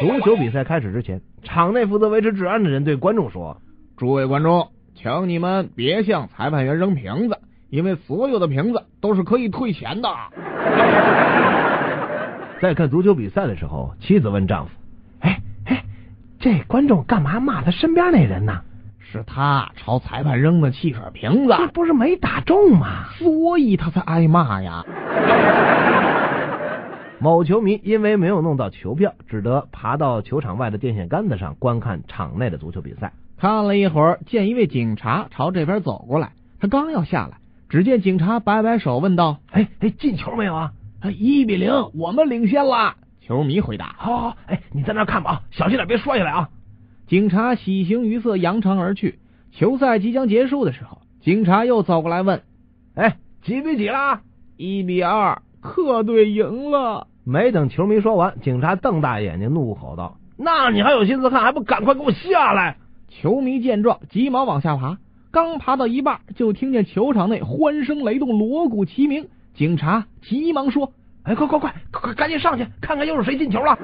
足球比赛开始之前，场内负责维持治安的人对观众说：“诸位观众，请你们别向裁判员扔瓶子，因为所有的瓶子都是可以退钱的。”在看足球比赛的时候，妻子问丈夫：“哎哎，这观众干嘛骂他身边那人呢？”是他朝裁判扔的汽水瓶子，这不是没打中吗？所以他才挨骂呀。某球迷因为没有弄到球票，只得爬到球场外的电线杆子上观看场内的足球比赛。看了一会儿，见一位警察朝这边走过来，他刚要下来，只见警察摆摆手，问道：“哎哎，进球没有啊？”“一比零，我们领先了。”球迷回答。“好好，哎，你在那看吧，小心点，别摔下来啊。”警察喜形于色，扬长而去。球赛即将结束的时候，警察又走过来问：“哎，几比几啦？”“一比二，客队赢了。”没等球迷说完，警察瞪大眼睛，怒吼道：“那你还有心思看？还不赶快给我下来！”球迷见状，急忙往下爬。刚爬到一半，就听见球场内欢声雷动，锣鼓齐鸣。警察急忙说：“哎，快快快，快赶紧上去看看又是谁进球了！”